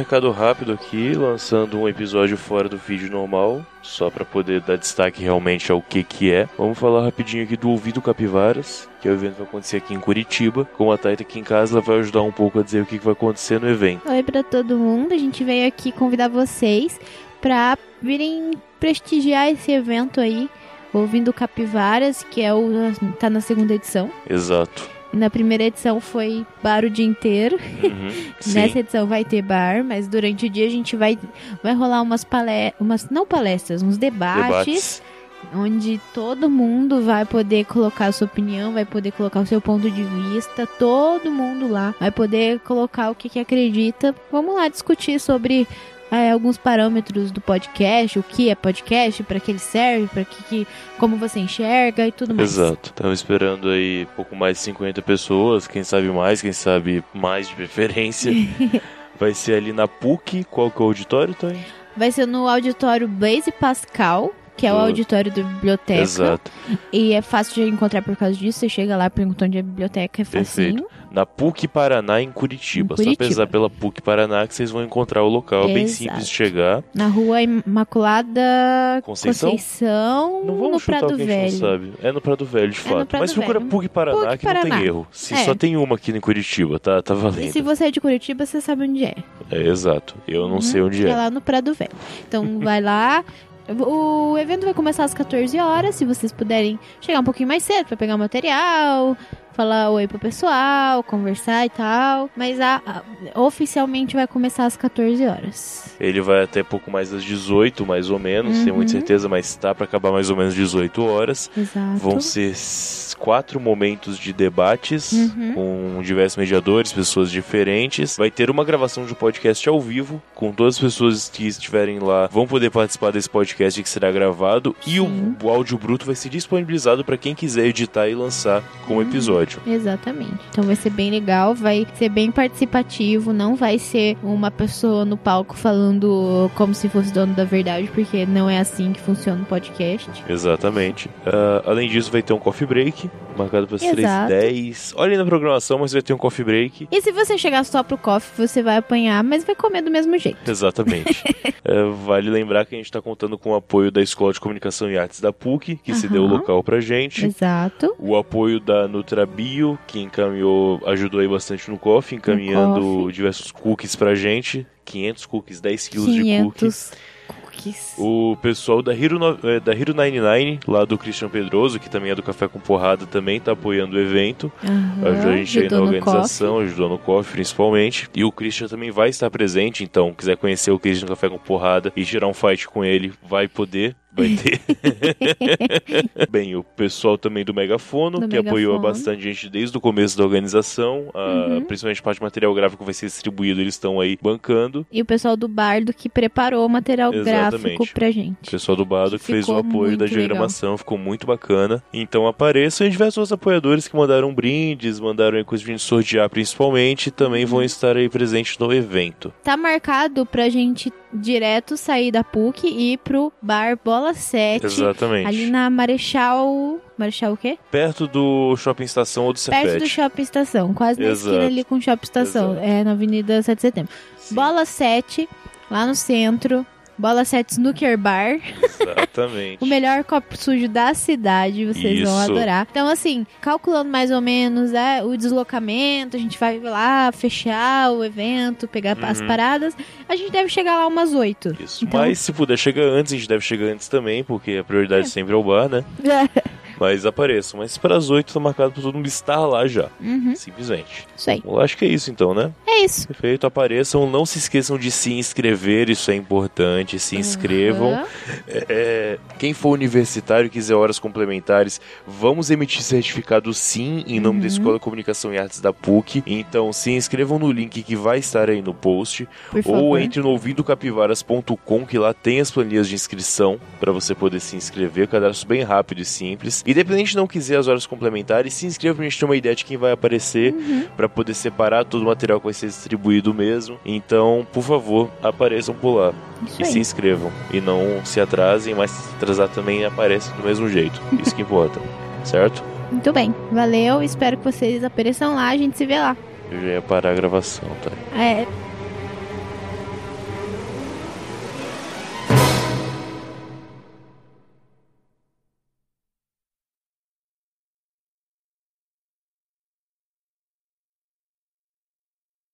Recado rápido aqui, lançando um episódio fora do vídeo normal, só para poder dar destaque realmente ao que que é. Vamos falar rapidinho aqui do Ouvido Capivaras, que é o evento que vai acontecer aqui em Curitiba. Como a Taita aqui em casa, ela vai ajudar um pouco a dizer o que, que vai acontecer no evento. Oi para todo mundo, a gente veio aqui convidar vocês para virem prestigiar esse evento aí, Ouvindo Capivaras, que é o tá na segunda edição. Exato. Na primeira edição foi bar o dia inteiro. Uhum. Nessa edição vai ter bar, mas durante o dia a gente vai, vai rolar umas palestras, umas, não palestras, uns debates, Debates. onde todo mundo vai poder colocar a sua opinião, vai poder colocar o seu ponto de vista, todo mundo lá vai poder colocar o que, que acredita. Vamos lá discutir sobre é, alguns parâmetros do podcast, o que é podcast, para que ele serve, para que, que como você enxerga e tudo mais. Exato. Estamos esperando aí pouco mais de 50 pessoas, quem sabe mais, quem sabe mais de preferência. Vai ser ali na PUC, qual que é o auditório, Tony? Vai ser no auditório Blaise Pascal, que é o auditório da biblioteca. Exato. E é fácil de encontrar por causa disso. Você chega lá perguntando onde é a biblioteca, é facinho. Perfeito. Na PUC Paraná, em Curitiba. Em Curitiba. Só pesar pela PUC Paraná que vocês vão encontrar o local. É bem simples de chegar. Na rua Imaculada Conceição? Conceição, Não vamos no chutar Prado o que a gente Velho. não sabe. É no Prado Velho, de É fato. Prado Mas procura Velho. PUC Paraná PUC que não Paraná. tem erro. Se É. só tem uma aqui em Curitiba, tá, tá valendo. E se você é de Curitiba, você sabe onde é. É, exato. Eu não sei onde que é é. lá no Prado Velho. Então vai lá. O evento vai começar às 14 horas. Se vocês puderem chegar um pouquinho mais cedo pra pegar o material, falar oi pro pessoal, conversar e tal. Mas a, a- oficialmente vai começar às 14 horas. Ele vai até pouco mais das 18, mais ou menos. Sem muita Uhum. certeza, mas tá pra acabar mais ou menos 18 horas. Exato. Vão ser quatro momentos de debates Uhum. com diversos mediadores, pessoas diferentes. Vai ter uma gravação de um podcast ao vivo, com todas as pessoas que estiverem lá vão poder participar desse podcast que será gravado. E o, Sim. o áudio bruto vai ser disponibilizado para quem quiser editar e lançar como episódio. Exatamente. Então vai ser bem legal, vai ser bem participativo, não vai ser uma pessoa no palco falando como se fosse dono da verdade, porque não é assim que funciona o podcast. Exatamente. Ah, além disso, vai ter um coffee break, marcado para as Exato. 3h10. Olha aí na programação, mas vai ter um coffee break. E se você chegar só pro coffee, você vai apanhar, mas vai comer do mesmo jeito. Exatamente. É, vale lembrar que a gente está contando com o apoio da Escola de Comunicação e Artes da PUC, que se deu o local pra gente. Exato. O apoio da Nutrabio, que encaminhou, ajudou aí bastante no coffee, encaminhando coffee. diversos cookies pra gente. 500 cookies, 10 quilos de cookies. 500 cookies. O pessoal da Hero, eh, da Hero 99, lá do Christian Pedroso, que também é do Café com Porrada, também tá apoiando o evento. Aham, Ajudou a gente aí na organização, ajudou no coffee principalmente. E o Christian também vai estar presente, então, quiser conhecer o Christian Café com Porrada e tirar um fight com ele, vai poder. Vai ter. Bem, o pessoal também do Megafono, Do que apoiou Megafono. bastante gente desde o começo da organização. a- Uhum. Principalmente a parte de material gráfico vai ser distribuído, eles estão aí bancando. E o pessoal do Bardo que preparou o material Exatamente. gráfico pra O gente. pessoal do Bado que fez o apoio da diagramação, ficou muito bacana. Então apareçam e diversos apoiadores que mandaram brindes, mandaram coisas pra gente sortear principalmente, também Uhum. vão estar aí presentes no evento. Tá marcado pra gente direto sair da PUC e ir pro bar Bola 7. Exatamente. Ali na Marechal. Marechal o quê? Perto do Shopping Estação ou do Perto do. Shopping Estação. Quase na Exato. esquina ali com o Shopping Estação. Exato. É na Avenida 7 de Setembro. Sim, Bola 7, lá no centro. Bola 7 Snooker Bar. Exatamente. O melhor copo sujo da cidade, vocês vão Isso. adorar. Então, assim, calculando mais ou menos é, o deslocamento, a gente vai lá fechar o evento, pegar as Uhum. paradas. A gente deve chegar lá umas 8. Isso. Então- Mas se puder chegar antes, a gente deve chegar antes também, porque a prioridade É. sempre é o bar, né? Mas apareçam. Mas para as 8 tá marcado para todo mundo estar lá já. Uhum, Simplesmente. isso aí. Eu acho que é isso então, né? É isso. Perfeito, apareçam. Não se esqueçam de se inscrever, isso é importante. Se inscrevam. Aham. É, quem for universitário e quiser horas complementares, vamos emitir certificado sim, em nome da Uhum. Escola de Comunicação e Artes da PUC. Então se inscrevam no link que vai estar aí no post. Ou entre no ouvidocapivaras.com, que lá tem as planilhas de inscrição para você poder se inscrever. Cadastro bem rápido e simples. Independente de não quiser as horas complementares, se inscreva pra gente ter uma ideia de quem vai aparecer, Uhum. para poder separar todo o material que vai ser distribuído mesmo. Então, por favor, apareçam por lá Isso e se aí. inscrevam. E não se atrasem, mas se atrasar também aparece do mesmo jeito. Isso que importa. Certo? Muito bem. Valeu. Espero que vocês apareçam lá. A gente se vê lá. Eu já ia parar a gravação, tá? É,